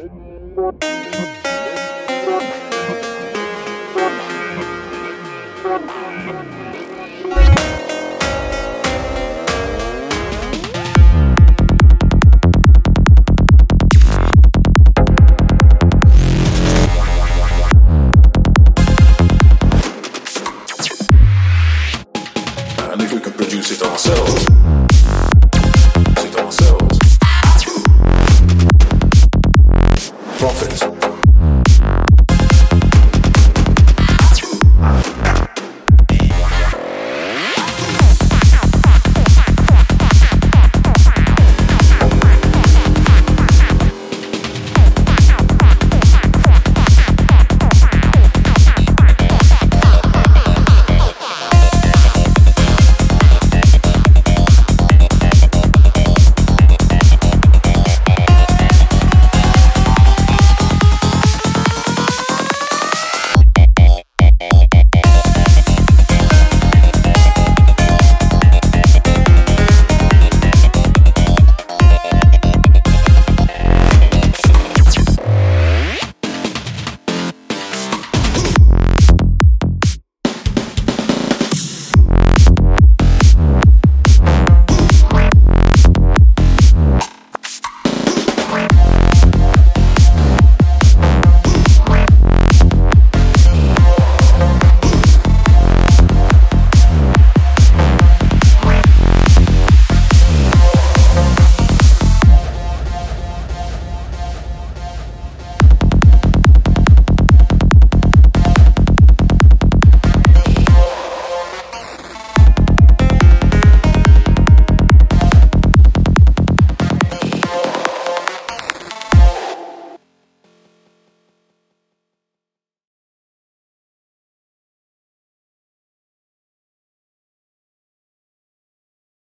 And if we could produce it ourselves. Profits.